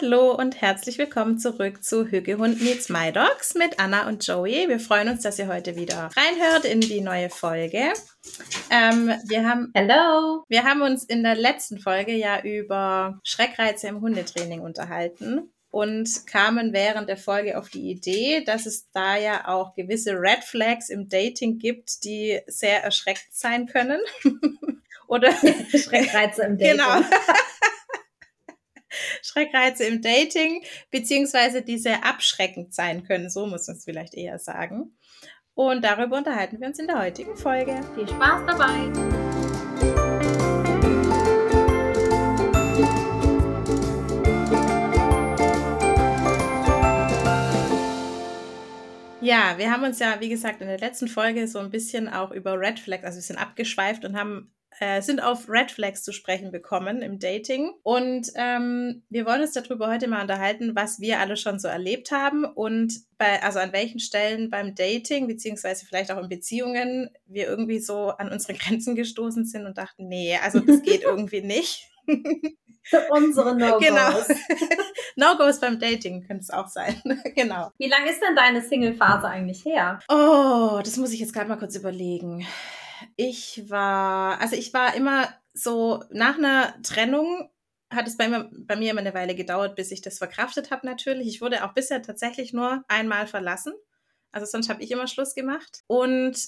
Hallo und herzlich willkommen zurück zu Hügehund Meets My Dogs mit Anna und Joey. Wir freuen uns, dass ihr heute wieder reinhört in die neue Folge. Ähm, wir haben, Hello. Wir haben uns in der letzten Folge ja über Schreckreize im Hundetraining unterhalten und kamen während der Folge auf die Idee, dass es da ja auch gewisse Red Flags im Dating gibt, die sehr erschreckt sein können. Oder Schreckreize im Dating. Genau. Schreckreize im Dating, beziehungsweise die sehr abschreckend sein können, so muss man es vielleicht eher sagen. Und darüber unterhalten wir uns in der heutigen Folge. Viel Spaß dabei! Ja, wir haben uns ja, wie gesagt, in der letzten Folge so ein bisschen auch über Red Flags, also wir sind abgeschweift und haben äh, sind auf Red Flags zu sprechen bekommen im Dating. Und ähm, wir wollen uns darüber heute mal unterhalten, was wir alle schon so erlebt haben und bei, also an welchen Stellen beim Dating, beziehungsweise vielleicht auch in Beziehungen, wir irgendwie so an unsere Grenzen gestoßen sind und dachten, nee, also das geht irgendwie nicht. Unsere No-Gos. Genau. No-Gos beim Dating könnte es auch sein. genau. Wie lange ist denn deine Single-Phase eigentlich her? Oh, das muss ich jetzt gerade mal kurz überlegen. Ich war, also ich war immer so nach einer Trennung hat es bei mir, bei mir immer eine Weile gedauert, bis ich das verkraftet habe natürlich. Ich wurde auch bisher tatsächlich nur einmal verlassen. Also sonst habe ich immer Schluss gemacht. Und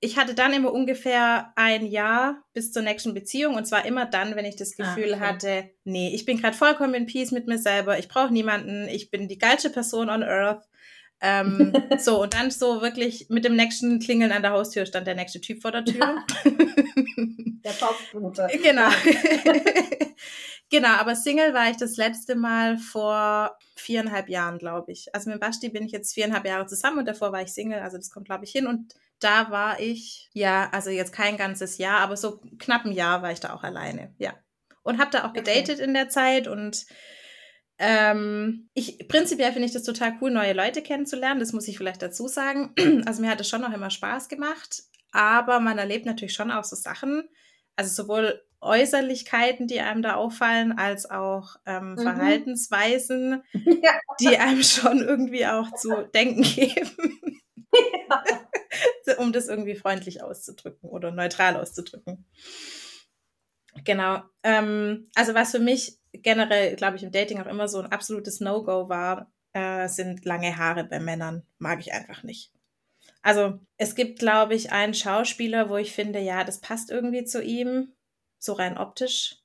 ich hatte dann immer ungefähr ein Jahr bis zur nächsten Beziehung und zwar immer dann, wenn ich das ah, Gefühl ah, okay. hatte, nee, ich bin gerade vollkommen in Peace mit mir selber, ich brauche niemanden, ich bin die geilste Person on Earth ähm, so, und dann so wirklich mit dem nächsten Klingeln an der Haustür stand der nächste Typ vor der Tür. der Topfbruder. Genau. genau, aber Single war ich das letzte Mal vor viereinhalb Jahren, glaube ich. Also mit Basti bin ich jetzt viereinhalb Jahre zusammen und davor war ich Single, also das kommt, glaube ich, hin. Und da war ich, ja, also jetzt kein ganzes Jahr, aber so knapp ein Jahr war ich da auch alleine, ja. Und habe da auch gedatet okay. in der Zeit und ähm, ich, prinzipiell finde ich das total cool, neue Leute kennenzulernen. Das muss ich vielleicht dazu sagen. Also mir hat es schon noch immer Spaß gemacht, aber man erlebt natürlich schon auch so Sachen, also sowohl Äußerlichkeiten, die einem da auffallen, als auch ähm, mhm. Verhaltensweisen, ja. die einem schon irgendwie auch zu denken geben. Ja. um das irgendwie freundlich auszudrücken oder neutral auszudrücken. Genau. Ähm, also was für mich generell, glaube ich, im Dating auch immer so ein absolutes No-Go war, äh, sind lange Haare bei Männern. Mag ich einfach nicht. Also es gibt, glaube ich, einen Schauspieler, wo ich finde, ja, das passt irgendwie zu ihm, so rein optisch.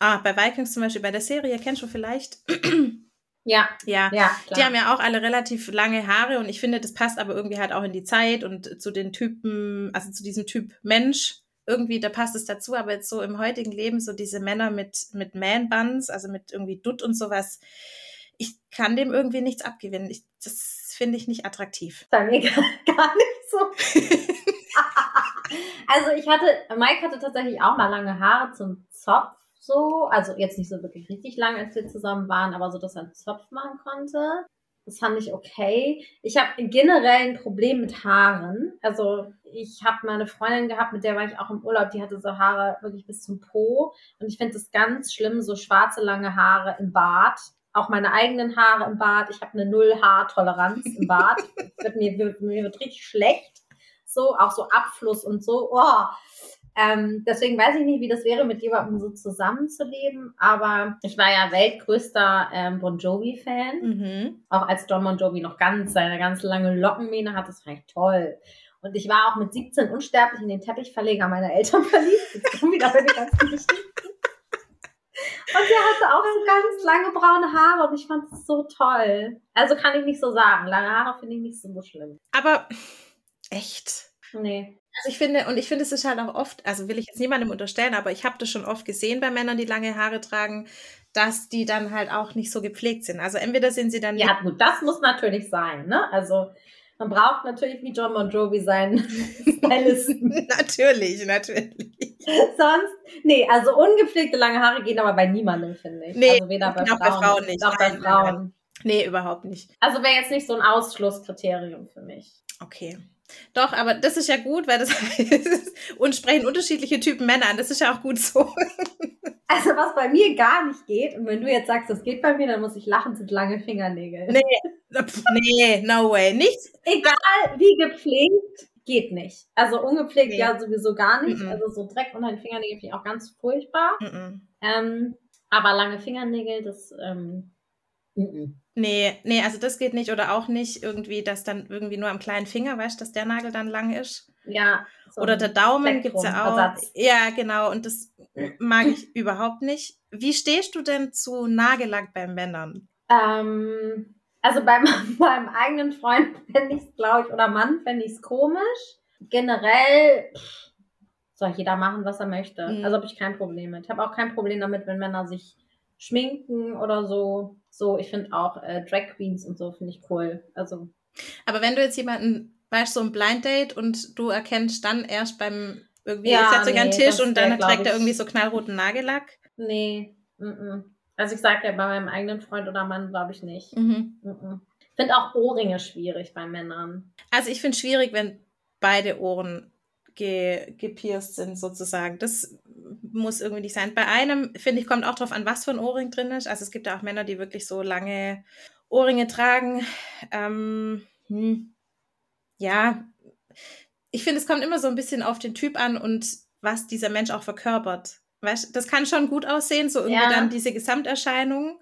Ah, bei Vikings zum Beispiel, bei der Serie, kennst du vielleicht? Ja. Ja, ja die haben ja auch alle relativ lange Haare und ich finde, das passt aber irgendwie halt auch in die Zeit und zu den Typen, also zu diesem Typ Mensch irgendwie, da passt es dazu, aber jetzt so im heutigen Leben, so diese Männer mit, mit Man-Buns, also mit irgendwie Dutt und sowas, ich kann dem irgendwie nichts abgewinnen. Ich, das finde ich nicht attraktiv. Bei mir gar, gar nicht so. also ich hatte, Mike hatte tatsächlich auch mal lange Haare zum Zopf so, also jetzt nicht so wirklich richtig lang, als wir zusammen waren, aber so, dass er einen Zopf machen konnte. Das fand ich okay. Ich habe generell ein Problem mit Haaren. Also ich habe mal eine Freundin gehabt, mit der war ich auch im Urlaub, die hatte so Haare wirklich bis zum Po. Und ich finde es ganz schlimm, so schwarze, lange Haare im Bart. Auch meine eigenen Haare im Bart. Ich habe eine Null-Haartoleranz im Bart. wird mir, mir wird richtig schlecht. So, auch so Abfluss und so. Oh, ähm, deswegen weiß ich nicht, wie das wäre, mit jemandem so zusammenzuleben. Aber ich war ja weltgrößter ähm, Bon Jovi-Fan. Mhm. Auch als Don Bon Jovi noch ganz seine ganz lange Lockenmähne hat, das fand ich toll. Und ich war auch mit 17 unsterblich in den Teppichverleger meiner Eltern verliebt. Jetzt kommen wieder bei den ganzen Geschichten. Und der hatte auch so ganz lange braune Haare und ich fand es so toll. Also kann ich nicht so sagen. Lange Haare finde ich nicht so schlimm. Aber echt? Nee. Also ich finde, und ich finde, es ist halt auch oft, also will ich jetzt niemandem unterstellen, aber ich habe das schon oft gesehen bei Männern, die lange Haare tragen, dass die dann halt auch nicht so gepflegt sind. Also entweder sind sie dann. Ja, gut, das muss natürlich sein, ne? Also man braucht natürlich wie John Bon Jovi seinen Stylisten. natürlich, natürlich. Sonst, nee, also ungepflegte lange Haare gehen aber bei niemandem, finde ich. Nee, also weder bei Frauen, bei Frauen nicht. Auch bei Frauen. Nee, überhaupt nicht. Also wäre jetzt nicht so ein Ausschlusskriterium für mich. Okay. Doch, aber das ist ja gut, weil das heißt, und sprechen unterschiedliche Typen Männer an. Das ist ja auch gut so. Also was bei mir gar nicht geht, und wenn du jetzt sagst, das geht bei mir, dann muss ich lachen, sind lange Fingernägel. Nee, nee, no way. Nichts. Egal wie gepflegt, geht nicht. Also ungepflegt Nee. ja sowieso gar nicht. Mhm. Also so Dreck unter den Fingernägeln finde ich auch ganz furchtbar. Mhm. Ähm, aber lange Fingernägel, das ähm, mhm. Nee, nee, also das geht nicht. Oder auch nicht irgendwie, dass dann irgendwie nur am kleinen Finger, weißt du, dass der Nagel dann lang ist. ja. so Oder der Daumen gibt's ja auch. Ja, genau. Und das mag ich überhaupt nicht. Wie stehst du denn zu Nagellack bei Männern? Ähm, also bei meinem eigenen Freund fände ich es, glaube ich, oder Mann fände ich es komisch. Generell pff, soll jeder machen, was er möchte. Mhm. Also habe ich kein Problem mit. Ich habe auch kein Problem damit, wenn Männer sich schminken oder so. So, ich finde auch äh, Drag Queens und so finde ich cool. Also Aber wenn du jetzt jemanden, weißt du, so ein Blind Date und du erkennst dann erst beim irgendwie, Ja, setzt euch an den nee, Tisch und wär, dann glaub trägt er irgendwie so knallroten Nagellack. nee, mm also ich sage ja bei meinem eigenen Freund oder Mann glaube ich nicht. Mhm. Mm Finde auch Ohrringe schwierig bei Männern. Also ich finde es schwierig, wenn beide Ohren ge gepierst sind, sozusagen. Das muss irgendwie nicht sein. Bei einem, finde ich, kommt auch drauf an, was für ein Ohrring drin ist. Also es gibt ja auch Männer, die wirklich so lange Ohrringe tragen. Ähm, hm. Ja, ich finde, es kommt immer so ein bisschen auf den Typ an und was dieser Mensch auch verkörpert. Weißt, das kann schon gut aussehen, so irgendwie Ja. dann diese Gesamterscheinung.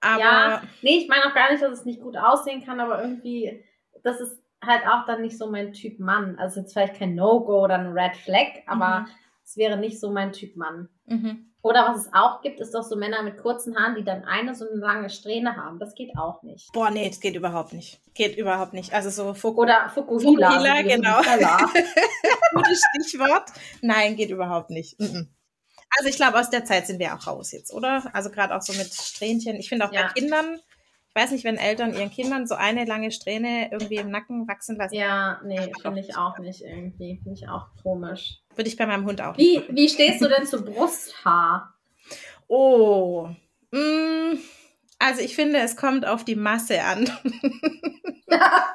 Aber Ja. Nee, ich meine auch gar nicht, dass es nicht gut aussehen kann, aber irgendwie, das ist halt auch dann nicht so mein Typ Mann. Also jetzt vielleicht kein No-Go oder ein Red Flag, aber Mhm. Es wäre nicht so mein Typ Mann. mhm. Oder was es auch gibt, ist doch so Männer mit kurzen Haaren, die dann eine so eine lange Strähne haben. Das geht auch nicht. boah, nee, das geht überhaupt nicht. Geht überhaupt nicht. Also so Fokus. Oder Fukuhila. Fukuhila, genau. Gutes Stichwort. Nein, geht überhaupt nicht. Mhm. Also ich glaube, aus der Zeit sind wir auch raus jetzt, oder? Also gerade auch so mit Strähnchen. Ich finde auch Ja. bei Kindern, weiß nicht, wenn Eltern ihren Kindern so eine lange Strähne irgendwie im Nacken wachsen lassen, Ja, nee, finde ich auch nicht irgendwie. Finde ich auch komisch. würde ich bei meinem Hund auch Wie, nicht. wie stehst du denn zu Brusthaar? Oh. Mm, also ich finde, es kommt auf die Masse an.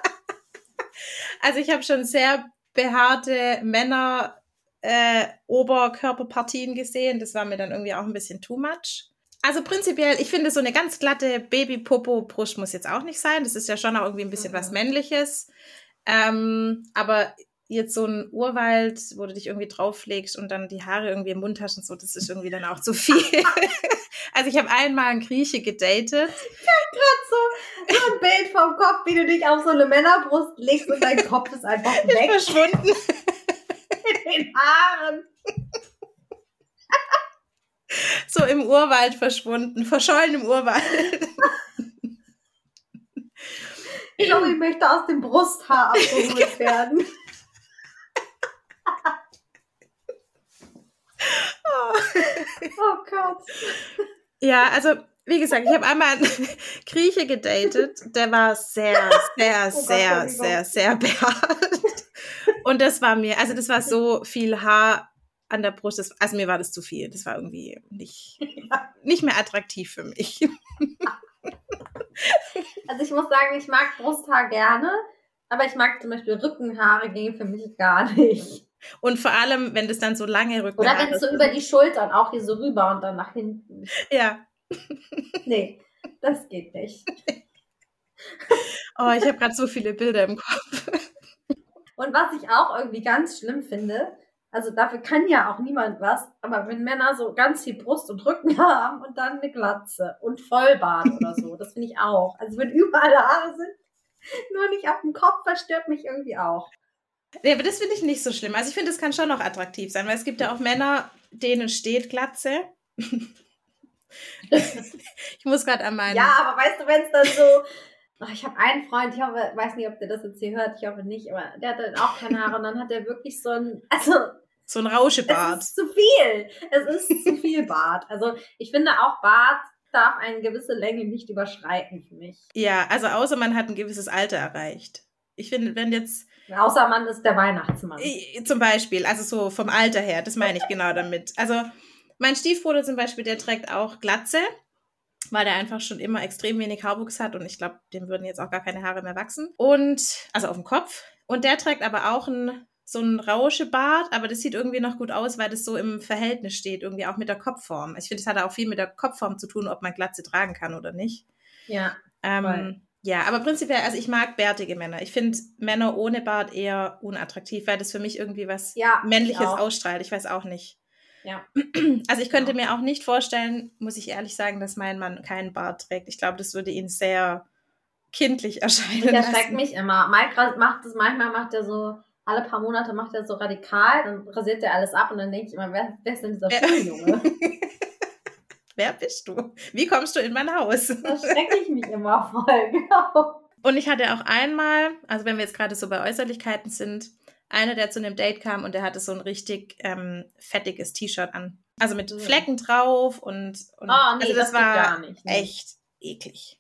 Also ich habe schon sehr behaarte Männer äh, Oberkörperpartien gesehen. Das war mir dann irgendwie auch ein bisschen too much. Also prinzipiell, ich finde, so eine ganz glatte Baby-Popo-Brust muss jetzt auch nicht sein. Das ist ja schon auch irgendwie ein bisschen Mhm. was Männliches. Ähm, aber jetzt so ein Urwald, wo du dich irgendwie drauflegst und dann die Haare irgendwie im Mund hast und so, das ist irgendwie dann auch zu viel. also ich habe einmal einen Grieche gedatet. so, so ein Bild vom Kopf, wie du dich auf so eine Männerbrust legst und dein Kopf ist einfach weg Verschwunden. mit den Haaren. So im Urwald verschwunden, verschollen im Urwald. Ich glaube, ich möchte aus dem Brusthaar abgeholt werden. Oh Gott. Ja, also wie gesagt, ich habe einmal einen Grieche gedatet, der war sehr, sehr, Oh Gott, sehr, sehr, sehr behaart. Und das war mir, also das war so viel Haar an der Brust, das, also mir war das zu viel. Das war irgendwie nicht, nicht mehr attraktiv für mich. Also ich muss sagen, ich mag Brusthaar gerne, aber ich mag zum Beispiel Rückenhaare gehen für mich gar nicht. Und vor allem, wenn das dann so lange Rücken Oder wenn es so über die Schultern auch hier so rüber und dann nach hinten. Ja. Nee, das geht nicht. Oh, ich habe gerade so viele Bilder im Kopf. Und was ich auch irgendwie ganz schlimm finde, also dafür kann ja auch niemand was, aber wenn Männer so ganz viel Brust und Rücken haben und dann eine Glatze und Vollbart oder so, das finde ich auch. Also wenn überall Haare sind, nur nicht auf dem Kopf, das stört mich irgendwie auch. Nee, aber das finde ich nicht so schlimm. Also ich finde, das kann schon noch attraktiv sein, weil es gibt ja auch Männer, denen steht Glatze. ich muss gerade an meinen. Ja, aber weißt du, wenn es dann so. Oh, ich habe einen Freund, ich hoffe, weiß nicht, ob der das jetzt hier hört, ich hoffe nicht, aber der hat dann auch keine Haare und dann hat er wirklich so ein, also So ein es Rauschebart. ist zu viel. Es ist zu viel Bart. Also ich finde auch Bart darf eine gewisse Länge nicht überschreiten für mich. Ja, also außer man hat ein gewisses Alter erreicht. Ich finde, wenn jetzt Außer man ist der Weihnachtsmann. zum Beispiel, also so vom Alter her, das meine ich genau damit. Also mein Stiefbruder zum Beispiel, der trägt auch Glatze. weil der einfach schon immer extrem wenig Haarwuchs hat und ich glaube, dem würden jetzt auch gar keine Haare mehr wachsen. Und, also auf dem Kopf. Und der trägt aber auch ein, so ein Rauschebart, aber das sieht irgendwie noch gut aus, weil das so im Verhältnis steht, irgendwie auch mit der Kopfform. Ich finde, es hat auch viel mit der Kopfform zu tun, ob man Glatze tragen kann oder nicht. Ja. Ähm, ja, aber prinzipiell, also ich mag bärtige Männer. Ich finde Männer ohne Bart eher unattraktiv, weil das für mich irgendwie was Ja, Männliches ich auch. ausstrahlt. Ich weiß auch nicht. Ja. Also ich könnte Ja. mir auch nicht vorstellen, muss ich ehrlich sagen, dass mein Mann keinen Bart trägt. Ich glaube, das würde ihn sehr kindlich erscheinen Der schreckt lassen. mich immer. Mike macht das, manchmal macht er so, alle paar Monate macht er so radikal, dann rasiert er alles ab und dann denke ich immer, wer, wer ist denn dieser. Schuljunge? Wer bist du? Wie kommst du in mein Haus? Da schrecke ich mich immer voll, genau. Und ich hatte auch einmal, also wenn wir jetzt gerade so bei Äußerlichkeiten sind, einer, der zu einem Date kam und der hatte so ein richtig ähm, fettiges T-Shirt an. Also mit Mhm. Flecken drauf und, und Oh, nee, also das, das, war gar nicht. Nee. echt eklig,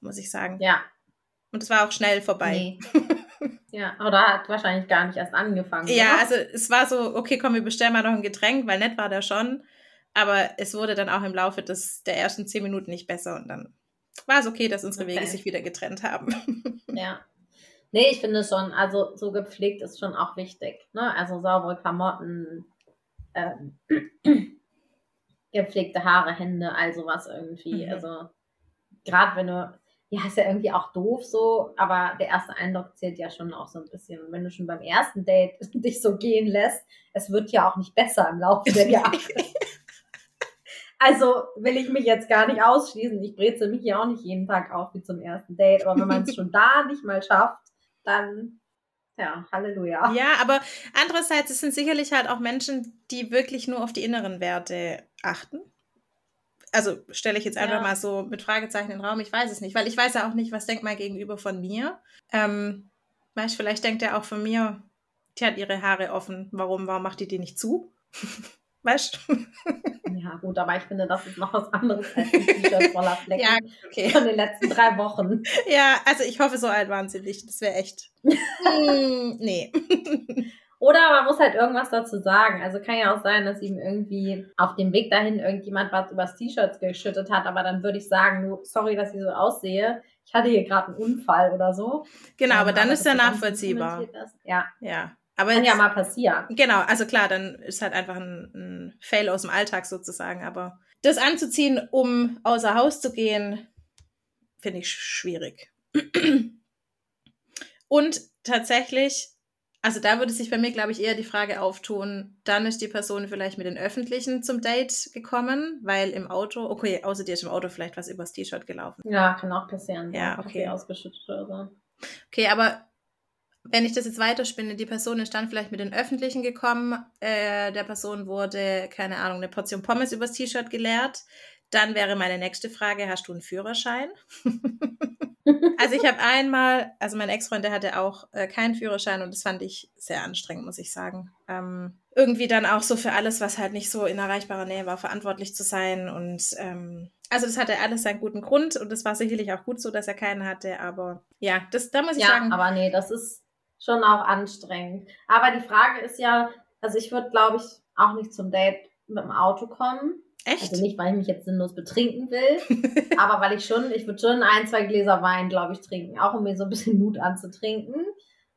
muss ich sagen. Ja, Und es war auch schnell vorbei. nee. ja, aber da hat wahrscheinlich gar nicht erst angefangen. Ja, oder? also es war so, okay, komm, wir bestellen mal noch ein Getränk, weil nett war der schon. Aber es wurde dann auch im Laufe des, der ersten zehn Minuten nicht besser und dann war es okay, dass unsere Wege Okay. sich wieder getrennt haben. Ja. Nee, ich finde schon, also so gepflegt ist schon auch wichtig. Ne? Also saubere Klamotten, ähm, gepflegte Haare, Hände, all sowas irgendwie. Mhm. Also gerade wenn du, ja, ist ja irgendwie auch doof so, aber der erste Eindruck zählt ja schon auch so ein bisschen. Und wenn du schon beim ersten Date dich so gehen lässt, es wird ja auch nicht besser im Laufe der Jahre. Also will ich mich jetzt gar nicht ausschließen. Ich brezel mich ja auch nicht jeden Tag auf wie zum ersten Date. Aber wenn man es schon da nicht mal schafft, dann, ja, Halleluja. Ja, aber andererseits, es sind sicherlich halt auch Menschen, die wirklich nur auf die inneren Werte achten. Also stelle ich jetzt einfach Ja. mal so mit Fragezeichen in den Raum. Ich weiß es nicht, weil ich weiß ja auch nicht, was denkt mein Gegenüber von mir. Ähm, weißt, vielleicht denkt er auch von mir, die hat ihre Haare offen. Warum, warum macht die die nicht zu? Weißt du? Ja, gut, aber ich finde, das ist noch was anderes als ein T-Shirt voller Flecken Ja, okay. von den letzten drei Wochen. Ja, also ich hoffe, so alt waren sie nicht. Das wäre echt. Mm, nee. Oder man muss halt irgendwas dazu sagen. Also kann ja auch sein, dass ihm irgendwie auf dem Weg dahin irgendjemand was übers T-Shirt geschüttet hat, aber dann würde ich sagen, sorry, dass ich so aussehe. Ich hatte hier gerade einen Unfall oder so. Genau, Ähm, aber dann dass ist ja dann nachvollziehbar. Ja, Ja. Aber kann ja jetzt- mal passieren. Genau, also klar, dann ist halt einfach ein, ein Fail aus dem Alltag sozusagen. Aber das anzuziehen, um außer Haus zu gehen, finde ich schwierig. Und tatsächlich, also da würde sich bei mir, glaube ich, eher die Frage auftun, dann ist die Person vielleicht mit den Öffentlichen zum Date gekommen, weil im Auto, okay, außer dir ist im Auto vielleicht was übers T-Shirt gelaufen. Ja, kann auch passieren. Ja, okay. Ausgeschüttet oder so. Okay, aber wenn ich das jetzt weiterspinne, die Person ist dann vielleicht mit den Öffentlichen gekommen, äh, der Person wurde, keine Ahnung, eine Portion Pommes übers T-Shirt geleert. Dann wäre meine nächste Frage, hast du einen Führerschein? also ich habe einmal, also mein Ex-Freund, der hatte auch äh, keinen Führerschein und das fand ich sehr anstrengend, muss ich sagen. Ähm, irgendwie dann auch so für alles, was halt nicht so in erreichbarer Nähe war, verantwortlich zu sein und ähm, also das hatte alles seinen guten Grund und das war sicherlich auch gut so, dass er keinen hatte, aber ja, das, da muss ich Ja, sagen, aber nee, das ist schon auch anstrengend. Aber die Frage ist ja, also ich würde, glaube ich, auch nicht zum Date mit dem Auto kommen. Echt? Also nicht, weil ich mich jetzt sinnlos betrinken will, aber weil ich schon, ich würde schon ein, zwei Gläser Wein, glaube ich, trinken, auch um mir so ein bisschen Mut anzutrinken.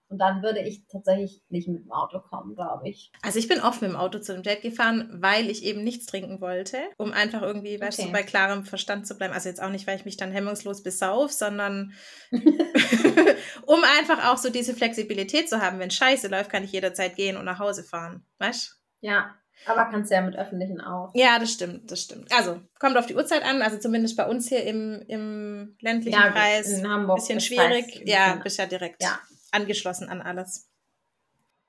Und dann würde ich tatsächlich nicht mit dem Auto kommen, glaube ich. Also ich bin oft mit dem Auto zu dem Date gefahren, weil ich eben nichts trinken wollte, um einfach irgendwie, weißt du, Okay. bei klarem Verstand zu bleiben. Also jetzt auch nicht, weil ich mich dann hemmungslos besauf, sondern um einfach auch so diese Flexibilität zu haben. Wenn Scheiße läuft, kann ich jederzeit gehen und nach Hause fahren. Weißt Ja, aber kannst ja mit Öffentlichen auch. Ja, das stimmt, das stimmt. Also kommt auf die Uhrzeit an, also zumindest bei uns hier im, im ländlichen Ja, Kreis. in Hamburg. Bisschen schwierig. Ja, bist ja direkt Ja. angeschlossen an alles.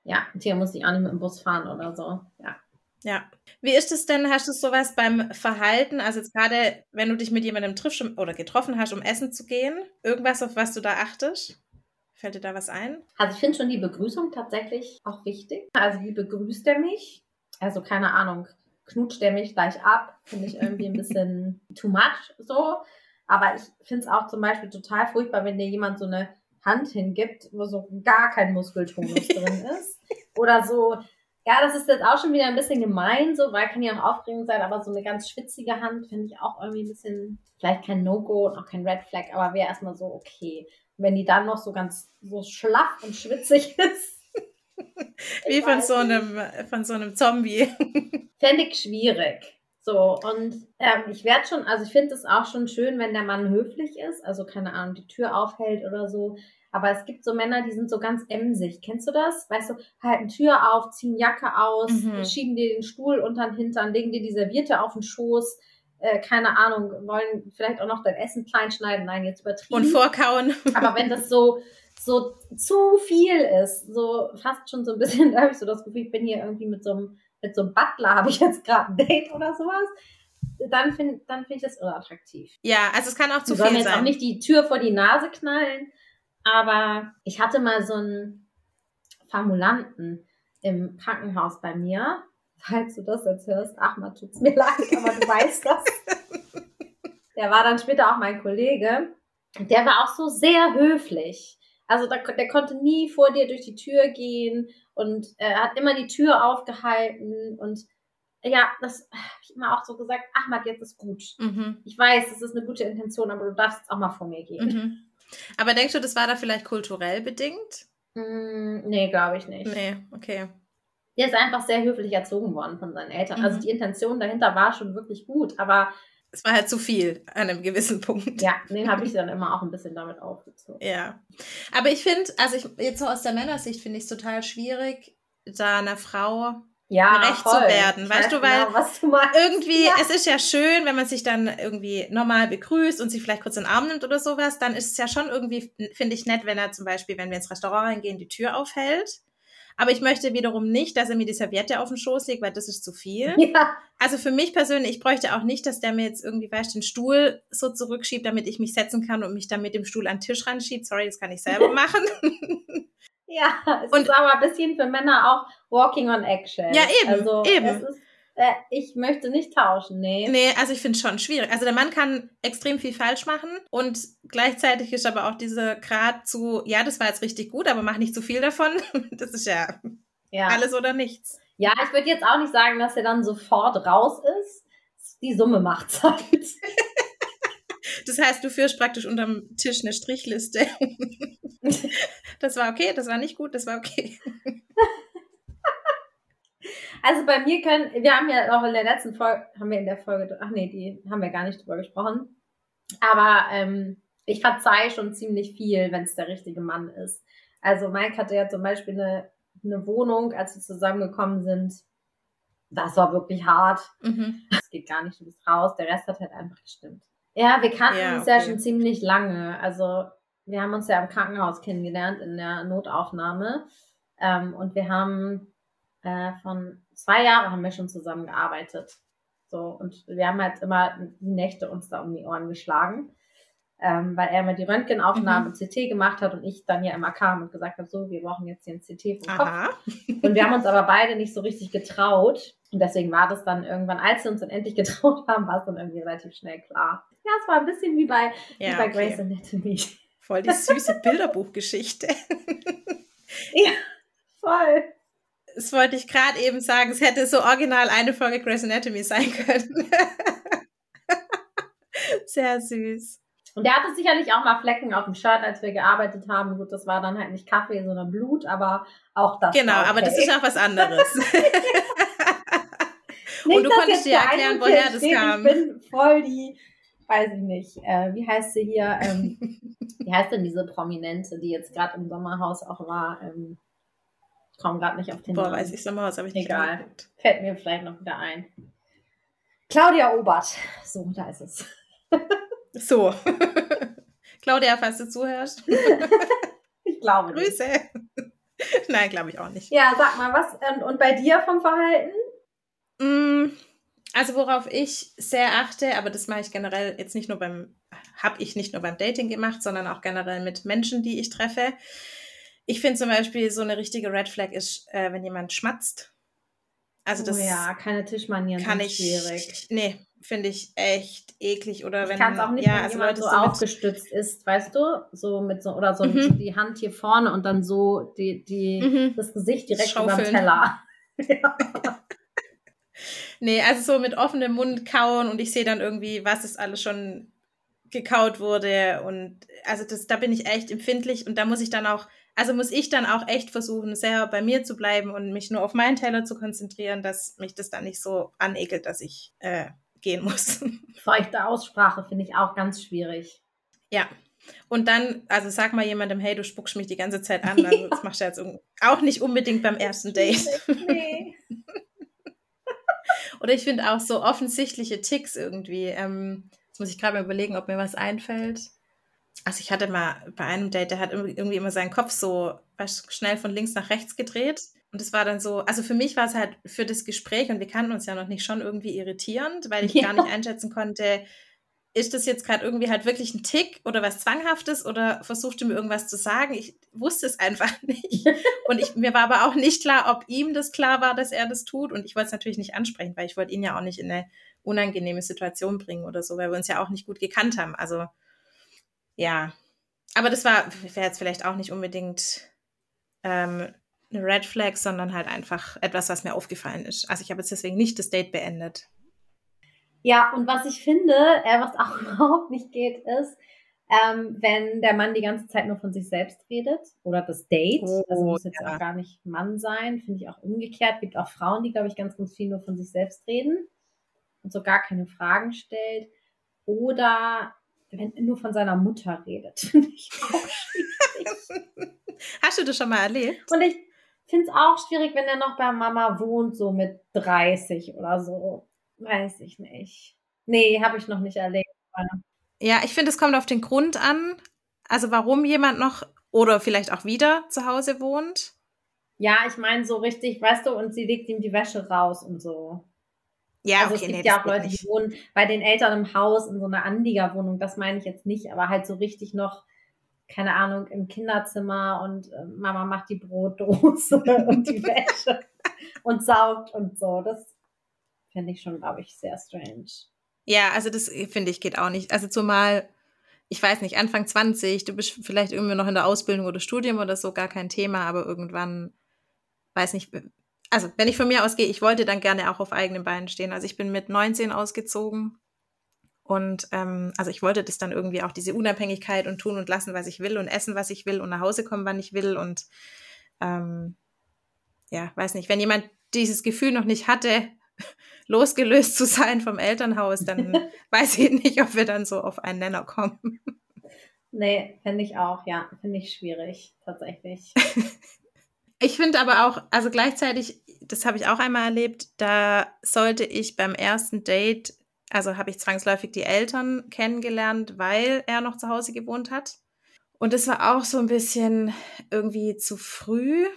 Ja, und hier muss ich auch nicht mit dem Bus fahren oder so. Ja. Ja. Wie ist es denn? Hast du sowas beim Verhalten? Also jetzt gerade, wenn du dich mit jemandem triffst oder getroffen hast, um essen zu gehen, irgendwas, auf was du da achtest? Fällt dir da was ein? Also ich finde schon die Begrüßung tatsächlich auch wichtig. Also wie begrüßt er mich? Also keine Ahnung, knutscht er mich gleich ab? Finde ich irgendwie ein bisschen too much so. Aber ich finde es auch zum Beispiel total furchtbar, wenn dir jemand so eine Hand hingibt, wo so gar kein Muskeltonus drin ist. Oder so, Ja, das ist jetzt auch schon wieder ein bisschen gemein, so, weil kann ja auch aufregend sein, aber so eine ganz schwitzige Hand finde ich auch irgendwie ein bisschen, vielleicht kein No-Go und auch kein Red Flag, aber wäre erstmal so okay. Und wenn die dann noch so ganz so schlaff und schwitzig ist. Wie von so, einem, von so einem Zombie. Fände ich schwierig. So, und ähm, ich werde schon, also ich finde es auch schon schön, wenn der Mann höflich ist, also keine Ahnung, die Tür aufhält oder so. Aber es gibt so Männer, die sind so ganz emsig. Kennst du das? Weißt du, halten Tür auf, ziehen Jacke aus, mhm. schieben dir den Stuhl unter den Hintern, legen dir die Serviette auf den Schoß, äh, keine Ahnung, wollen vielleicht auch noch dein Essen klein schneiden. Nein, jetzt übertrieben. Und vorkauen. Aber wenn das so, so zu viel ist, so fast schon so ein bisschen, da habe ich so das Gefühl, ich bin hier irgendwie mit so einem, mit so einem Butler, habe ich jetzt gerade ein Date oder sowas dann finde dann find ich das unattraktiv. Ja, also es kann auch zu viel sein. jetzt auch nicht die Tür vor die Nase knallen, aber ich hatte mal so einen Formulanten im Krankenhaus bei mir. Falls du das jetzt hörst, Achmad, tut's mir leid, aber du weißt das. Der war dann später auch mein Kollege. Der war auch so sehr höflich. Also der, der konnte nie vor dir durch die Tür gehen und er hat immer die Tür aufgehalten und ja, das habe ich immer auch so gesagt, Ahmad, jetzt ist gut. Mhm. Ich weiß, es ist eine gute Intention, aber du darfst jetzt auch mal vor mir gehen. Mhm. Aber denkst du, das war da vielleicht kulturell bedingt? Mm, nee, glaube ich nicht. Nee, okay. Der ist einfach sehr höflich erzogen worden von seinen Eltern. Also mhm. Also die Intention dahinter war schon wirklich gut, aber es war halt zu viel an einem gewissen Punkt. Ja, den habe ich dann immer auch ein bisschen damit aufgezogen. Ja. Aber ich finde, also ich, jetzt so aus der Männersicht finde ich es total schwierig, da einer Frau ja, gerecht voll. zu werden. Ich weißt du, weil genau, du irgendwie, ja. es ist ja schön, wenn man sich dann irgendwie normal begrüßt und sich vielleicht kurz in den Arm nimmt oder sowas, dann ist es ja schon irgendwie, finde ich nett, wenn er zum Beispiel, wenn wir ins Restaurant reingehen, die Tür aufhält. Aber ich möchte wiederum nicht, dass er mir die Serviette auf den Schoß legt, weil das ist zu viel. Ja. Also für mich persönlich, ich bräuchte auch nicht, dass der mir jetzt irgendwie, weißt den Stuhl so zurückschiebt, damit ich mich setzen kann und mich dann mit dem Stuhl an den Tisch ranschiebt. Sorry, das kann ich selber machen. Ja, es und, ist aber ein bisschen für Männer auch Walking on Action. Ja, eben. Also, eben. Äh, ich möchte nicht tauschen, nee. Nee, also ich finde es schon schwierig. Also der Mann kann extrem viel falsch machen und gleichzeitig ist aber auch diese Grad zu, ja, das war jetzt richtig gut, aber mach nicht zu viel davon. Das ist ja, ja. alles oder nichts. Ja, ich würde jetzt auch nicht sagen, dass er dann sofort raus ist. Die Summe macht's halt. Das heißt, du führst praktisch unterm Tisch eine Strichliste. Das war okay, das war nicht gut, das war okay. Also bei mir können, wir haben ja auch in der letzten Folge, haben wir in der Folge, ach nee, die haben wir gar nicht drüber gesprochen. Aber ähm, ich verzeihe schon ziemlich viel, wenn es der richtige Mann ist. Also Mike hatte ja zum Beispiel eine, eine Wohnung, als wir zusammengekommen sind. Das war wirklich hart. Mhm. Das geht gar nicht, du bist raus. Der Rest hat halt einfach gestimmt. Ja, wir kannten ja, uns okay. ja schon ziemlich lange. Also wir haben uns ja im Krankenhaus kennengelernt in der Notaufnahme. Ähm, und wir haben äh, von zwei Jahren haben wir schon zusammen gearbeitet. So, und wir haben halt immer die Nächte uns da um die Ohren geschlagen. Ähm, weil er immer die Röntgenaufnahme mhm. CT gemacht hat und ich dann ja immer kam und gesagt habe, so, wir brauchen jetzt ein CT vom Kopf. Aha. Und wir haben uns aber beide nicht so richtig getraut. Und deswegen war das dann irgendwann, als wir uns dann endlich getraut haben, war es dann irgendwie relativ schnell klar. Ja, es war ein bisschen wie bei, ja, wie bei okay. Grace Anatomy. Voll die süße Bilderbuchgeschichte. ja, voll. Das wollte ich gerade eben sagen. Es hätte so original eine Folge Grey's Anatomy sein können. Sehr süß. Und der hatte sicherlich auch mal Flecken auf dem Shirt, als wir gearbeitet haben. Gut, das war dann halt nicht Kaffee, sondern Blut, aber auch das. Genau, okay. aber das ist auch was anderes. Und du konntest dir erklären, woher das kam. Ich bin voll die weiß ich nicht, äh, wie heißt sie hier, ähm, wie heißt denn diese Prominente, die jetzt gerade im Sommerhaus auch war? Ähm, komme gerade nicht auf den Boah, Namen. weiß ich, Sommerhaus habe ich nicht Egal, fällt mir vielleicht noch wieder ein. Claudia Obert, so, da ist es. so. Claudia, falls du zuhörst. ich glaube nicht. Grüße. Nein, glaube ich auch nicht. Ja, sag mal, was, und, und bei dir vom Verhalten? Mm, also worauf ich sehr achte, aber das mache ich generell jetzt nicht nur beim, habe ich nicht nur beim Dating gemacht, sondern auch generell mit Menschen, die ich treffe. Ich finde zum Beispiel so eine richtige Red Flag ist, äh, wenn jemand schmatzt. Also das oh ja, keine Tischmanieren kann ich schwierig. Nee, finde ich echt eklig oder ich wenn kann es auch nicht, ja, wenn also jemand Leute so aufgestützt ist, weißt du, so mit so oder so mhm. die Hand hier vorne und dann so die die mhm. das Gesicht direkt über dem Teller. Ja. nee, also so mit offenem Mund kauen und ich sehe dann irgendwie, was es alles schon gekaut wurde und also das, da bin ich echt empfindlich und da muss ich dann auch, also muss ich dann auch echt versuchen, sehr bei mir zu bleiben und mich nur auf meinen Teller zu konzentrieren, dass mich das dann nicht so anekelt, dass ich äh, gehen muss. Feuchte Aussprache finde ich auch ganz schwierig. Ja. Und dann, also sag mal jemandem, hey, du spuckst mich die ganze Zeit an. Also das machst du jetzt auch nicht unbedingt beim ersten Date. Nee. Oder ich finde auch so offensichtliche Ticks irgendwie. Ähm, jetzt muss ich gerade mal überlegen, ob mir was einfällt. Also ich hatte mal bei einem Date, der hat irgendwie immer seinen Kopf so schnell von links nach rechts gedreht. Und es war dann so, also für mich war es halt für das Gespräch, und wir kannten uns ja noch nicht, schon irgendwie irritierend, weil ich ja. gar nicht einschätzen konnte, ist das jetzt gerade irgendwie halt wirklich ein Tick oder was Zwanghaftes oder versuchte mir irgendwas zu sagen? Ich wusste es einfach nicht. Und ich, mir war aber auch nicht klar, ob ihm das klar war, dass er das tut. Und ich wollte es natürlich nicht ansprechen, weil ich wollte ihn ja auch nicht in eine unangenehme Situation bringen oder so, weil wir uns ja auch nicht gut gekannt haben. Also ja. Aber das war, wäre jetzt vielleicht auch nicht unbedingt ähm, eine Red Flag, sondern halt einfach etwas, was mir aufgefallen ist. Also ich habe jetzt deswegen nicht das Date beendet. Ja, und was ich finde, äh, was auch überhaupt nicht geht, ist, ähm, wenn der Mann die ganze Zeit nur von sich selbst redet oder das Date, oh, also muss jetzt ja. auch gar nicht Mann sein, finde ich auch umgekehrt. Gibt auch Frauen, die, glaube ich, ganz, ganz viel nur von sich selbst reden und so gar keine Fragen stellt. Oder wenn nur von seiner Mutter redet, finde ich auch schwierig. Hast du das schon mal erlebt? Und ich finde es auch schwierig, wenn er noch bei Mama wohnt, so mit 30 oder so. Weiß ich nicht. Nee, habe ich noch nicht erlebt. Ja, ich finde, es kommt auf den Grund an. Also warum jemand noch oder vielleicht auch wieder zu Hause wohnt. Ja, ich meine so richtig, weißt du, und sie legt ihm die Wäsche raus und so. Ja, also okay, es gibt nee, ja auch Leute, die wohnen bei den Eltern im Haus in so einer Anliegerwohnung. Das meine ich jetzt nicht, aber halt so richtig noch, keine Ahnung, im Kinderzimmer und äh, Mama macht die Brotdose und die Wäsche und saugt und so. Das Fände ich schon, glaube ich, sehr strange. Ja, also das finde ich geht auch nicht. Also zumal, ich weiß nicht, Anfang 20, du bist vielleicht irgendwie noch in der Ausbildung oder Studium oder so, gar kein Thema, aber irgendwann, weiß nicht, also wenn ich von mir ausgehe, ich wollte dann gerne auch auf eigenen Beinen stehen. Also ich bin mit 19 ausgezogen und ähm, also ich wollte das dann irgendwie auch diese Unabhängigkeit und tun und lassen, was ich will und essen, was ich will und nach Hause kommen, wann ich will und ähm, ja, weiß nicht, wenn jemand dieses Gefühl noch nicht hatte, losgelöst zu sein vom Elternhaus, dann weiß ich nicht, ob wir dann so auf einen Nenner kommen. Nee, finde ich auch, ja, finde ich schwierig, tatsächlich. ich finde aber auch, also gleichzeitig, das habe ich auch einmal erlebt, da sollte ich beim ersten Date, also habe ich zwangsläufig die Eltern kennengelernt, weil er noch zu Hause gewohnt hat. Und das war auch so ein bisschen irgendwie zu früh.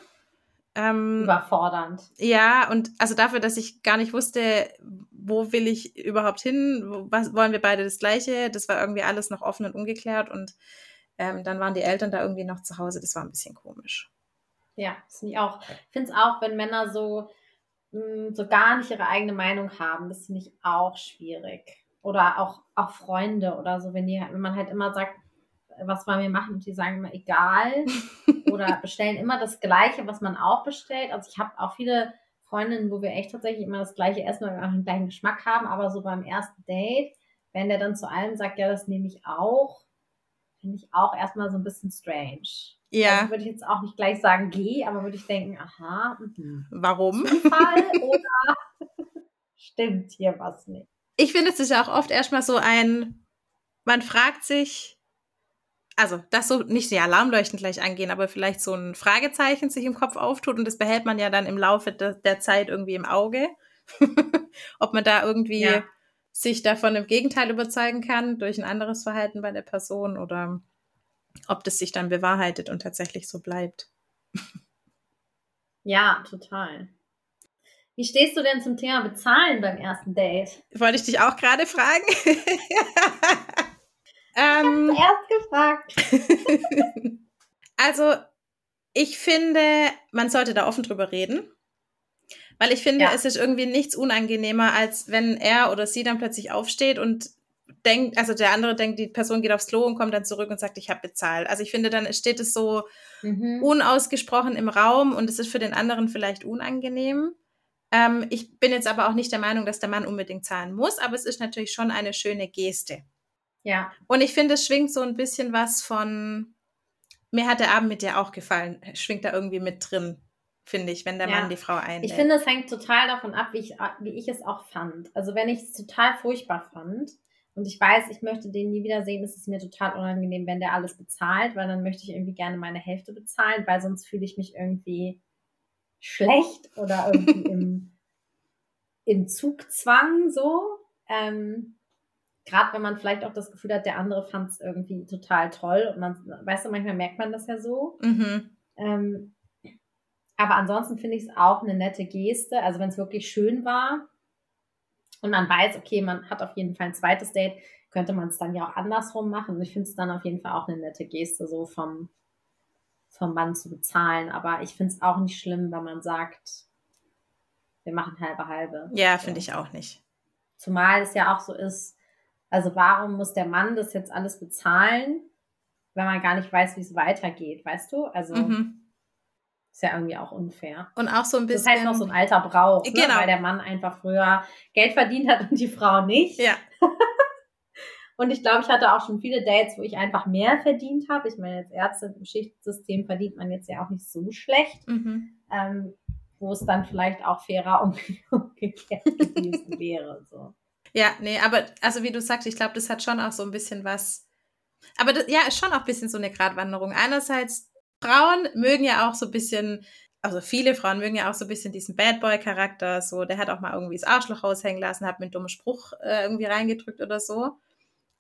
Ähm, Überfordernd. Ja, und also dafür, dass ich gar nicht wusste, wo will ich überhaupt hin, was wollen wir beide das Gleiche, das war irgendwie alles noch offen und ungeklärt und ähm, dann waren die Eltern da irgendwie noch zu Hause, das war ein bisschen komisch. Ja, das finde ich auch. Ich finde es auch, wenn Männer so, mh, mm, so gar nicht ihre eigene Meinung haben, das finde ich auch schwierig. Oder auch, auch Freunde oder so, wenn die, wenn man halt immer sagt, was wollen wir machen? Und die sagen immer egal oder bestellen immer das Gleiche, was man auch bestellt. Also ich habe auch viele Freundinnen, wo wir echt tatsächlich immer das Gleiche essen, weil wir auch den gleichen Geschmack haben. Aber so beim ersten Date, wenn der dann zu allem sagt, ja, das nehme ich auch, finde ich auch erstmal so ein bisschen strange. Ja. Also würde ich jetzt auch nicht gleich sagen, geh, aber würde ich denken, aha, mh. warum? Zufall oder stimmt hier was nicht? Ich finde, es ist ja auch oft erstmal so ein, man fragt sich, also das so nicht die Alarmleuchten gleich angehen, aber vielleicht so ein Fragezeichen sich im Kopf auftut und das behält man ja dann im Laufe de der Zeit irgendwie im Auge. Ob man da irgendwie ja. sich davon im Gegenteil überzeugen kann durch ein anderes Verhalten bei der Person oder ob das sich dann bewahrheitet und tatsächlich so bleibt. Ja, total. Wie stehst du denn zum Thema Bezahlen beim ersten Date? Wollte ich dich auch gerade fragen. Ähm, ich erst gefragt. also, ich finde, man sollte da offen drüber reden. Weil ich finde, ja. es ist irgendwie nichts unangenehmer, als wenn er oder sie dann plötzlich aufsteht und denkt, also der andere denkt, die Person geht aufs Klo und kommt dann zurück und sagt, ich habe bezahlt. Also ich finde, dann steht es so mhm. unausgesprochen im Raum und es ist für den anderen vielleicht unangenehm. Ähm, ich bin jetzt aber auch nicht der Meinung, dass der Mann unbedingt zahlen muss, aber es ist natürlich schon eine schöne Geste. Ja. Und ich finde, es schwingt so ein bisschen was von, mir hat der Abend mit dir auch gefallen, schwingt da irgendwie mit drin, finde ich, wenn der Ja. Mann die Frau einlädt. Ich finde, es hängt total davon ab, wie ich, wie ich es auch fand. Also wenn ich es total furchtbar fand und ich weiß, ich möchte den nie wiedersehen, ist es mir total unangenehm, wenn der alles bezahlt, weil dann möchte ich irgendwie gerne meine Hälfte bezahlen, weil sonst fühle ich mich irgendwie schlecht oder irgendwie im, im Zugzwang so. Ähm, Gerade wenn man vielleicht auch das Gefühl hat, der andere fand es irgendwie total toll und man, weißt du, manchmal merkt man das ja so. mhm. Ähm, aber ansonsten finde ich es auch eine nette Geste. Also wenn es wirklich schön war und man weiß, okay, man hat auf jeden Fall ein zweites Date, könnte man es dann ja auch andersrum machen. Und ich finde es dann auf jeden Fall auch eine nette Geste, so vom, vom Mann zu bezahlen. Aber ich finde es auch nicht schlimm, wenn man sagt, wir machen halbe halbe. Ja, finde ich auch nicht. Zumal es ja auch so ist, also warum muss der Mann das jetzt alles bezahlen, wenn man gar nicht weiß, wie es weitergeht, weißt du? Also Mhm. Ist ja irgendwie auch unfair. Und auch so ein Das ist bisschen. halt noch so ein alter Brauch, ne? Genau. weil der Mann einfach früher Geld verdient hat und die Frau nicht. ja, Und ich glaube, ich hatte auch schon viele Dates, wo ich einfach mehr verdient habe. Ich meine, als Ärztin im Schichtsystem verdient man jetzt ja auch nicht so schlecht, mhm. ähm, wo es dann vielleicht auch fairer umge- umgekehrt gewesen wäre. So. ja, nee, aber also wie du sagst, ich glaube, das hat schon auch so ein bisschen was. Aber das, ja, ist schon auch ein bisschen so eine Gratwanderung. Einerseits, Frauen mögen ja auch so ein bisschen, also viele Frauen mögen ja auch so ein bisschen diesen Bad Boy-Charakter. So, der hat auch mal irgendwie das Arschloch raushängen lassen, hat mit einem dummen Spruch äh, irgendwie reingedrückt oder so.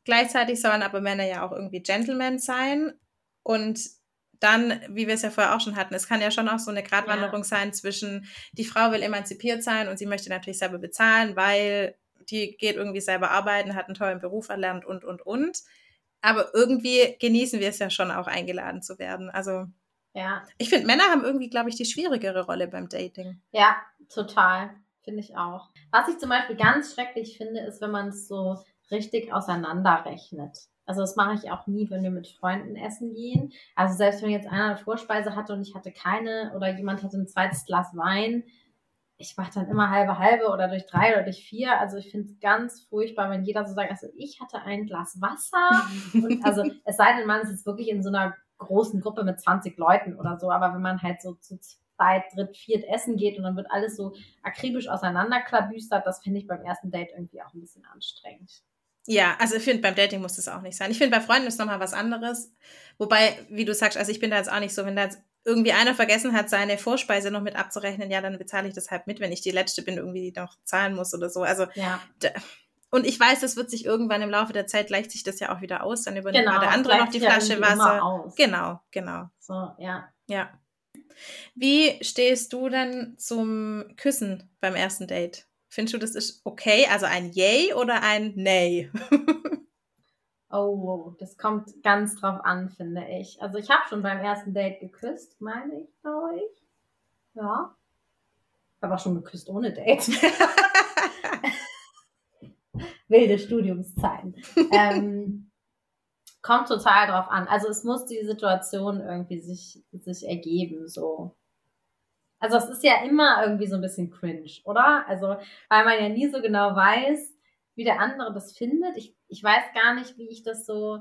Gleichzeitig sollen aber Männer ja auch irgendwie Gentlemen sein. Und dann, wie wir es ja vorher auch schon hatten, es kann ja schon auch so eine Gratwanderung sein zwischen, die Frau will emanzipiert sein und sie möchte natürlich selber bezahlen, weil die geht irgendwie selber arbeiten, hat einen tollen Beruf erlernt und, und, und. Aber irgendwie genießen wir es ja schon auch eingeladen zu werden. Also Ja, ich finde, Männer haben irgendwie, glaube ich, die schwierigere Rolle beim Dating. ja, total. Finde ich auch. Was ich zum Beispiel ganz schrecklich finde, ist, wenn man es so richtig auseinanderrechnet. Also das mache ich auch nie, wenn wir mit Freunden essen gehen. Also selbst wenn jetzt einer eine Vorspeise hatte und ich hatte keine oder jemand hatte ein zweites Glas Wein, ich mache dann immer halbe halbe oder durch drei oder durch vier. Also ich finde es ganz furchtbar, wenn jeder so sagt, also ich hatte ein Glas Wasser und also es sei denn, man ist jetzt wirklich in so einer großen Gruppe mit 20 Leuten oder so, aber wenn man halt so zu zweit, dritt, viert essen geht und dann wird alles so akribisch auseinanderklabüstert, das finde ich beim ersten Date irgendwie auch ein bisschen anstrengend. Ja, also ich finde, beim Dating muss das auch nicht sein. Ich finde, bei Freunden ist nochmal was anderes. Wobei, wie du sagst, also ich bin da jetzt auch nicht so, wenn da jetzt irgendwie einer vergessen hat, seine Vorspeise noch mit abzurechnen, ja, dann bezahle ich das halt mit, wenn ich die Letzte bin, irgendwie die noch zahlen muss oder so. Also, Ja, und ich weiß, das wird sich irgendwann im Laufe der Zeit gleicht sich das ja auch wieder aus, dann übernimmt genau. mal der andere noch die ja Flasche Wasser. Genau, genau. So, ja. Ja. Wie stehst du denn zum Küssen beim ersten Date? Findest du, das ist okay? Also ein Yay oder ein Nay? Oh, das kommt ganz drauf an, finde ich. Also ich habe schon beim ersten Date geküsst, meine ich, glaube ich. Ja. Aber schon geküsst ohne Date. Wilde Studiumszeiten. ähm, kommt total drauf an. Also es muss die Situation irgendwie sich, sich ergeben, so. Also es ist ja immer irgendwie so ein bisschen cringe, oder? Also, weil man ja nie so genau weiß, wie der andere das findet. Ich, ich weiß gar nicht, wie ich das so,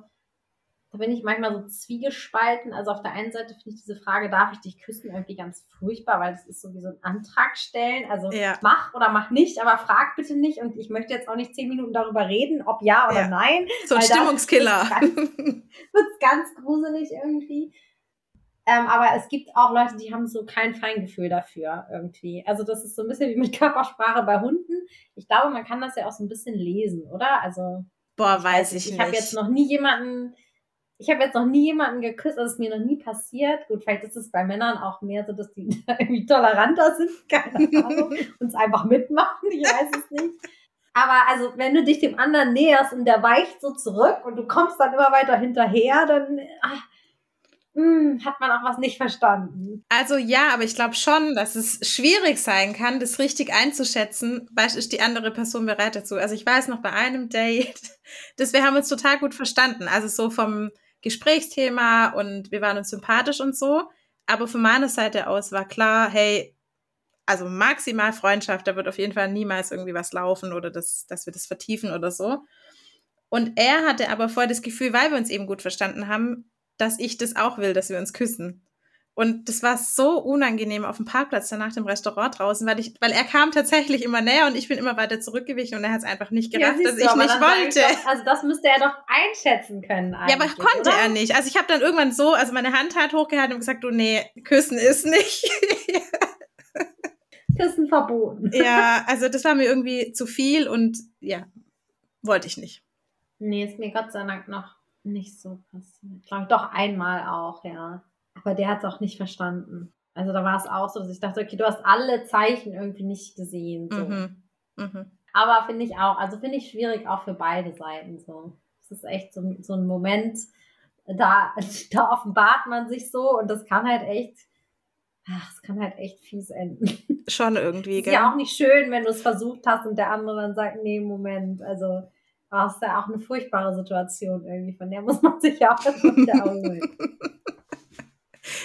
da bin ich manchmal so zwiegespalten. Also auf der einen Seite finde ich diese Frage, darf ich dich küssen, irgendwie ganz furchtbar, weil das ist so wie so ein Antrag stellen. Also Ja. mach oder mach nicht, aber frag bitte nicht. Und ich möchte jetzt auch nicht zehn Minuten darüber reden, ob ja oder Ja. nein. So ein Stimmungskiller. Wird's ganz gruselig irgendwie. Ähm, aber es gibt auch Leute, die haben so kein Feingefühl dafür irgendwie. Also das ist so ein bisschen wie mit Körpersprache bei Hunden. Ich glaube, man kann das ja auch so ein bisschen lesen, oder? Also Boah, weiß ich, ich nicht. habe jetzt noch nie jemanden, ich habe jetzt noch nie jemanden geküsst, das ist mir noch nie passiert. Gut, vielleicht ist es bei Männern auch mehr so, dass die irgendwie toleranter sind, keine Ahnung, und es einfach mitmachen, ich weiß es nicht. Aber also, wenn du dich dem anderen näherst und der weicht so zurück und du kommst dann immer weiter hinterher, dann ach, hm, hat man auch was nicht verstanden. Also ja, aber ich glaube schon, dass es schwierig sein kann, das richtig einzuschätzen, was ist die andere Person bereit dazu. Also ich weiß noch bei einem Date, dass wir haben uns total gut verstanden, also so vom Gesprächsthema und wir waren uns sympathisch und so, aber von meiner Seite aus war klar, hey, also maximal Freundschaft, da wird auf jeden Fall niemals irgendwie was laufen oder das, dass wir das vertiefen oder so. Und er hatte aber voll das Gefühl, weil wir uns eben gut verstanden haben, dass ich das auch will, dass wir uns küssen. Und das war so unangenehm auf dem Parkplatz danach dem Restaurant draußen, weil ich, weil er kam tatsächlich immer näher und ich bin immer weiter zurückgewichen und er hat es einfach nicht gerafft, ja, dass ich nicht wollte. Doch, also das müsste er doch einschätzen können. Ja, aber konnte oder? er nicht. Also ich habe dann irgendwann so, also meine Hand halt hochgehalten und gesagt, du nee, küssen ist nicht. küssen verboten. Ja, also das war mir irgendwie zu viel und ja, wollte ich nicht. Nee, ist mir Gott sei Dank noch nicht so passiert. Glaube doch einmal auch, ja. Aber der hat es auch nicht verstanden. Also da war es auch so, dass ich dachte, okay, du hast alle Zeichen irgendwie nicht gesehen. So. Mhm. Mhm. Aber finde ich auch, also finde ich schwierig auch für beide Seiten so. Es ist echt so, so ein Moment, da, da offenbart man sich so und das kann halt echt, ach, es kann halt echt fies enden. Schon irgendwie, gell? Ist ja auch nicht schön, wenn du es versucht hast und der andere dann sagt, nee, Moment, also das ist ja auch eine furchtbare Situation irgendwie, von der muss man sich ja auch wieder erholen.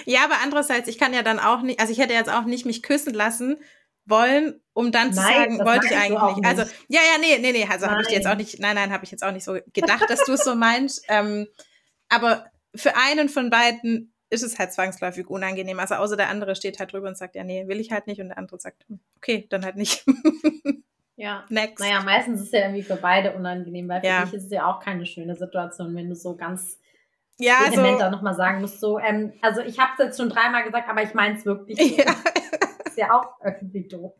Ja, aber andererseits, ich kann ja dann auch nicht, also ich hätte jetzt auch nicht mich küssen lassen wollen, um dann zu nein, sagen, wollte ich eigentlich nicht. Also, ja, ja, nee, nee, nee, also habe ich jetzt auch nicht, nein, nein, habe ich jetzt auch nicht so gedacht, dass du es so meinst. Ähm, aber für einen von beiden ist es halt zwangsläufig unangenehm. Also außer der andere steht halt drüber und sagt, ja, nee, will ich halt nicht. Und der andere sagt, okay, dann halt nicht. ja. Next. Naja, meistens ist es ja irgendwie für beide unangenehm, weil für ja. dich ist es ja auch keine schöne Situation, wenn du so ganz ja, vehement also, nochmal sagen muss. So, ähm, also ich habe es jetzt schon dreimal gesagt, aber ich meine es wirklich. So. Ja. ist ja auch irgendwie doof.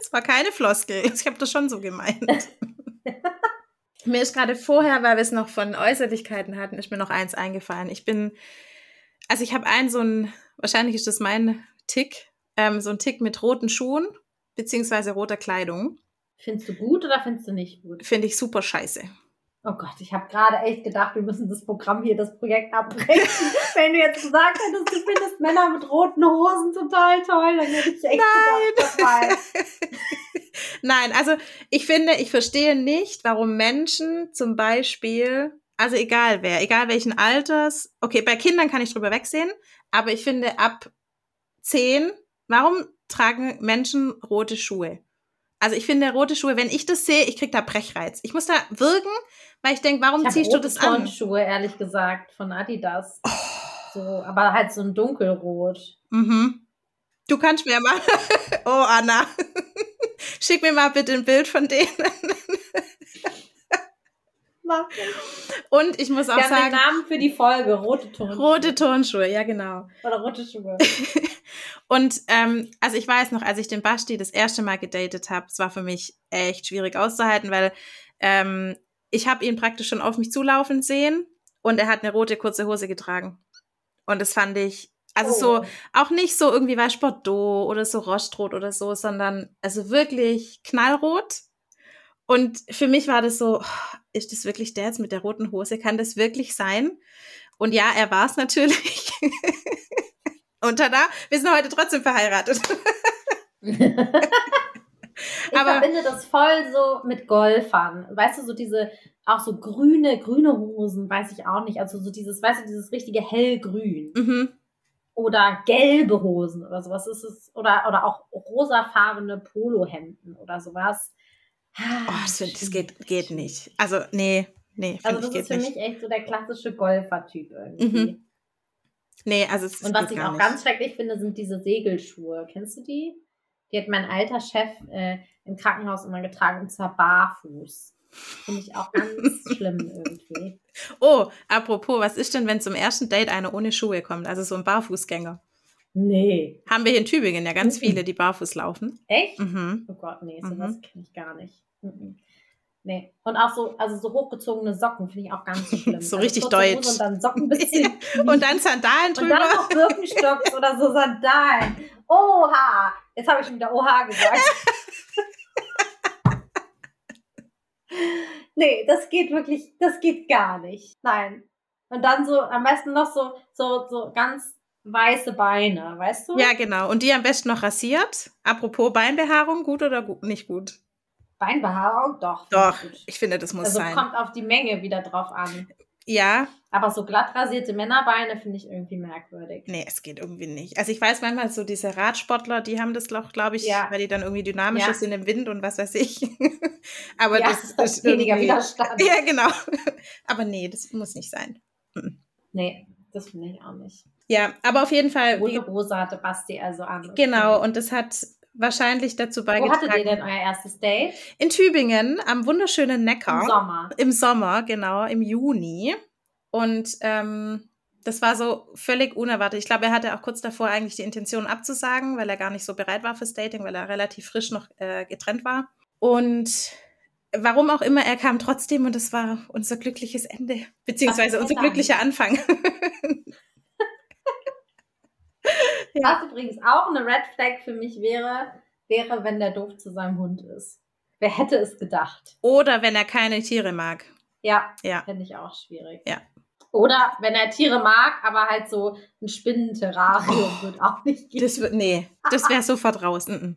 Es war keine Floskel. Ich habe das schon so gemeint. mir ist gerade vorher, weil wir es noch von Äußerlichkeiten hatten, ist mir noch eins eingefallen. Ich bin, also ich habe einen so ein, wahrscheinlich ist das mein Tick, ähm, so ein Tick mit roten Schuhen beziehungsweise roter Kleidung. Findest du gut oder findest du nicht gut? Finde ich super scheiße. Oh Gott, ich habe gerade echt gedacht, wir müssen das Programm hier, das Projekt abbrechen. Wenn du jetzt gesagt hättest, du findest Männer mit roten Hosen total toll, dann hätte ich echt Nein. gedacht, Nein, also ich finde, ich verstehe nicht, warum Menschen zum Beispiel, also egal wer, egal welchen Alters, okay, bei Kindern kann ich drüber wegsehen, aber ich finde ab zehn, warum tragen Menschen rote Schuhe? Also ich finde rote Schuhe, wenn ich das sehe, ich krieg da Brechreiz. Ich muss da wirken, weil ich denke, warum ich ziehst du das an? Schuhe, ehrlich gesagt, von Adidas. Oh. So, aber halt so ein dunkelrot. Mhm. Du kannst mir mal. oh, Anna. Schick mir mal bitte ein Bild von denen. Und ich muss auch Wir sagen. Haben den Namen für die Folge, rote Turnschuhe. Rote Turnschuhe, ja, genau. Oder rote Schuhe. Und ähm, also ich weiß noch, als ich den Basti das erste Mal gedatet habe, es war für mich echt schwierig auszuhalten, weil ähm, ich habe ihn praktisch schon auf mich zulaufen sehen und er hat eine rote kurze Hose getragen. Und das fand ich, also oh. so, auch nicht so irgendwie weiß Bordeaux oder so Rostrot oder so, sondern also wirklich knallrot. Und für mich war das so, oh, ist das wirklich der jetzt mit der roten Hose? Kann das wirklich sein? Und ja, er war es natürlich. Und tada, wir sind heute trotzdem verheiratet. ich Aber, verbinde das voll so mit Golfern. Weißt du, so diese, auch so grüne, grüne Hosen, weiß ich auch nicht. Also so dieses, weißt du, dieses richtige hellgrün. Mhm. Oder gelbe Hosen oder sowas ist es. Oder, oder auch rosafarbene Polohemden oder sowas. Oh, das, das geht, geht nicht. Also, nee, nee. Also, das ist für nicht. mich echt so der klassische Golfer-Typ irgendwie. Mhm. Nee, also es Und was ich auch nicht. ganz schrecklich finde, sind diese Segelschuhe. Kennst du die? Die hat mein alter Chef äh, im Krankenhaus immer getragen, und zwar barfuß. Finde ich auch ganz schlimm irgendwie. Oh, apropos, was ist denn, wenn zum ersten Date einer ohne Schuhe kommt? Also so ein Barfußgänger. Nee. Haben wir hier in Tübingen ja ganz mhm. viele, die barfuß laufen. Echt? Mhm. Oh Gott, nee, sowas mhm. kenne ich gar nicht. Mhm. Nee. Und auch so, also so hochgezogene Socken finde ich auch ganz schlimm. so also richtig deutsch. Und dann Socken bis. Und dann Sandalen drüber. Und dann noch Birkenstocks oder so Sandalen. Oha! Jetzt habe ich schon wieder Oha gesagt. nee, das geht wirklich, das geht gar nicht. Nein. Und dann so, am besten noch so, so, so ganz weiße Beine, weißt du? Ja, genau. Und die am besten noch rasiert. Apropos Beinbehaarung, gut oder gut, nicht gut? Beinbehaarung? Doch. Doch, ich finde, das muss also sein. kommt auf die Menge wieder drauf an. Ja. Aber so glatt rasierte Männerbeine finde ich irgendwie merkwürdig. Nee, es geht irgendwie nicht. Also ich weiß manchmal so diese Radsportler, die haben das doch, glaube ich, Ja. weil die dann irgendwie dynamisch Ja. sind im Wind und was weiß ich. Aber ja, das, das ist weniger Widerstand. Ja, genau. Aber nee, das muss nicht sein. Nee, das finde ich auch nicht. Ja, aber auf jeden Fall, Rote Hose hatte Basti also an. genau, und das hat wahrscheinlich dazu Wo beigetragen. hattet ihr denn euer erstes Date? In Tübingen am wunderschönen Neckar. Im Sommer. Im Sommer, genau, im Juni. Und ähm, das war so völlig unerwartet. Ich glaube, er hatte auch kurz davor eigentlich die Intention abzusagen, weil er gar nicht so bereit war fürs Dating, weil er relativ frisch noch äh, getrennt war. Und warum auch immer, er kam trotzdem und das war unser glückliches Ende, beziehungsweise unser glücklicher Anfang. Ja. Was übrigens auch eine Red Flag für mich wäre, wäre, wenn der doof zu seinem Hund ist. Wer hätte es gedacht? Oder wenn er keine Tiere mag. Ja, Ja. finde ich auch schwierig. Ja. Oder wenn er Tiere mag, aber halt so ein Spinnenterrarium wird auch nicht gehen. Das wird, nee, das wäre sofort raus. mm, mm.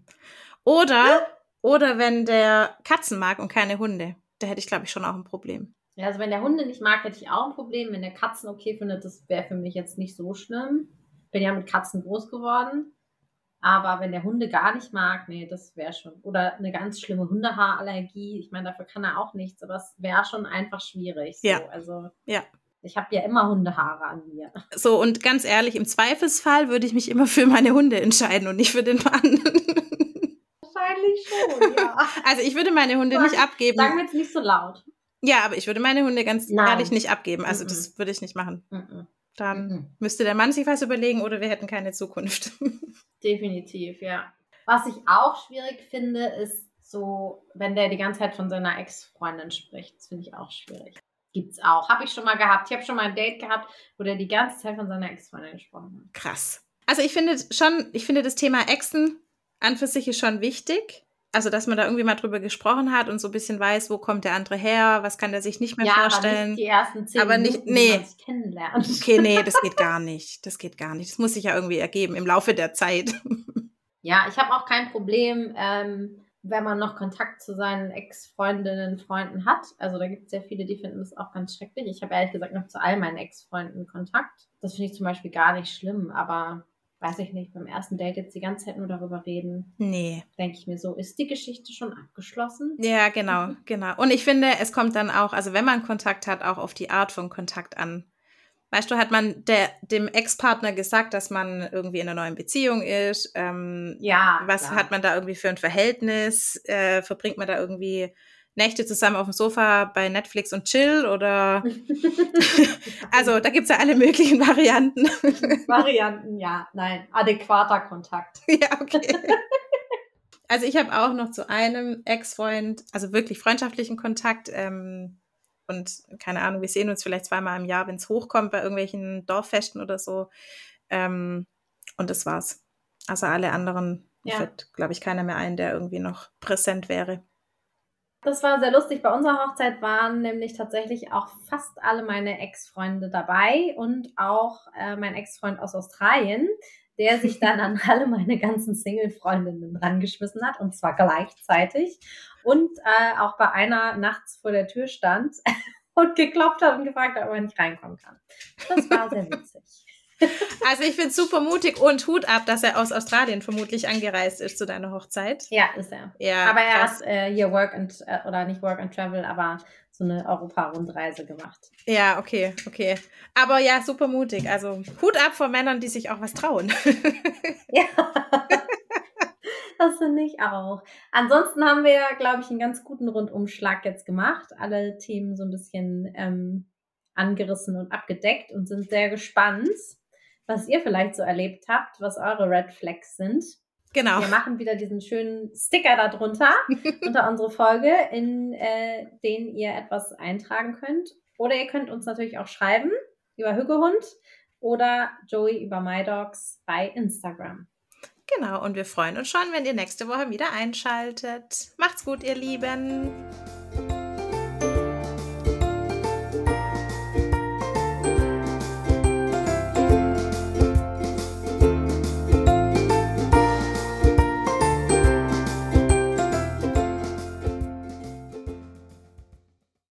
Oder, oder wenn der Katzen mag und keine Hunde. Da hätte ich, glaube ich, schon auch ein Problem. Ja, also wenn der Hunde nicht mag, hätte ich auch ein Problem. Wenn der Katzen okay findet, das wäre für mich jetzt nicht so schlimm. Bin ja mit Katzen groß geworden. Aber wenn der Hunde gar nicht mag, nee, das wäre schon. Oder eine ganz schlimme Hundehaarallergie. Ich meine, dafür kann er auch nichts, aber es wäre schon einfach schwierig. So. Ja. Also, Ja. Ich habe ja immer Hundehaare an mir. So, und ganz ehrlich, im Zweifelsfall würde ich mich immer für meine Hunde entscheiden und nicht für den Mann. Wahrscheinlich schon, ja. Also ich würde meine Hunde nicht abgeben. Sagen wir jetzt nicht so laut. Ja, aber ich würde meine Hunde ganz Nein. ehrlich nicht abgeben. Also Mhm. das würde ich nicht machen. Mhm. Dann Mhm. müsste der Mann sich was überlegen oder wir hätten keine Zukunft. Definitiv, ja. Was ich auch schwierig finde, ist so, wenn der die ganze Zeit von seiner Ex-Freundin spricht. Das finde ich auch schwierig. Gibt's auch. Habe ich schon mal gehabt. Ich habe schon mal ein Date gehabt, wo der die ganze Zeit von seiner Ex-Freundin gesprochen hat. Krass. Also ich finde schon, ich finde das Thema Exen an für sich ist schon wichtig. Also, dass man da irgendwie mal drüber gesprochen hat und so ein bisschen weiß, wo kommt der andere her, was kann der sich nicht mehr ja, aber vorstellen. nicht die ersten zehn Aber nicht- Minuten, nee. kennenlernt. Okay, nee, das geht gar nicht. Das geht gar nicht. Das muss sich ja irgendwie ergeben im Laufe der Zeit. Ja, ich habe auch kein Problem, ähm, wenn man noch Kontakt zu seinen Ex-Freundinnen, Freunden hat. Also da gibt es sehr viele, die finden das auch ganz schrecklich. Ich habe ehrlich gesagt noch zu all meinen Ex-Freunden Kontakt. Das finde ich zum Beispiel gar nicht schlimm, aber weiß ich nicht, beim ersten Date jetzt die ganze Zeit nur darüber reden, Nee. denke ich mir so, ist die Geschichte schon abgeschlossen? Ja, genau, genau. Und ich finde, es kommt dann auch, also wenn man Kontakt hat, auch auf die Art von Kontakt an. Weißt du, hat man der, dem Ex-Partner gesagt, dass man irgendwie in einer neuen Beziehung ist? Ähm, Ja. was klar. hat man da irgendwie für ein Verhältnis? Äh, verbringt man da irgendwie Nächte zusammen auf dem Sofa bei Netflix und chill? Oder also da gibt's ja alle möglichen Varianten. Varianten, ja, nein, adäquater Kontakt. ja, okay. Also ich habe auch noch zu einem Ex-Freund, also wirklich freundschaftlichen Kontakt. Ähm, und keine Ahnung, wir sehen uns vielleicht zweimal im Jahr, wenn es hochkommt, bei irgendwelchen Dorffesten oder so. Ähm, und das war's. Also alle anderen Ja. fällt, glaube ich, keiner mehr ein, der irgendwie noch präsent wäre. Das war sehr lustig. Bei unserer Hochzeit waren nämlich tatsächlich auch fast alle meine Ex-Freunde dabei und auch äh, mein Ex-Freund aus Australien, der sich dann an alle meine ganzen Single-Freundinnen rangeschmissen hat und zwar gleichzeitig und äh, auch bei einer nachts vor der Tür stand und geklopft hat und gefragt hat, ob er nicht reinkommen kann. Das war sehr witzig. Also ich finde super mutig und Hut ab, dass er aus Australien vermutlich angereist ist zu deiner Hochzeit. Ja, ist er. Ja, aber er krass. hat äh, hier Work and, äh, oder nicht Work and Travel, aber so eine Europa-Rundreise gemacht. Ja, okay, okay. Aber ja, super mutig. Also Hut ab vor Männern, die sich auch was trauen. Ja. Das finde ich auch. Ansonsten haben wir, glaube ich, einen ganz guten Rundumschlag jetzt gemacht. Alle Themen so ein bisschen ähm, angerissen und abgedeckt und sind sehr gespannt, was ihr vielleicht so erlebt habt, was eure Red Flags sind. genau. Wir machen wieder diesen schönen Sticker darunter, unter unsere Folge, in äh, den ihr etwas eintragen könnt. Oder ihr könnt uns natürlich auch schreiben über Hüggehund oder Joey über MyDogs bei Instagram. Genau. Und wir freuen uns schon, wenn ihr nächste Woche wieder einschaltet. Macht's gut, ihr Lieben.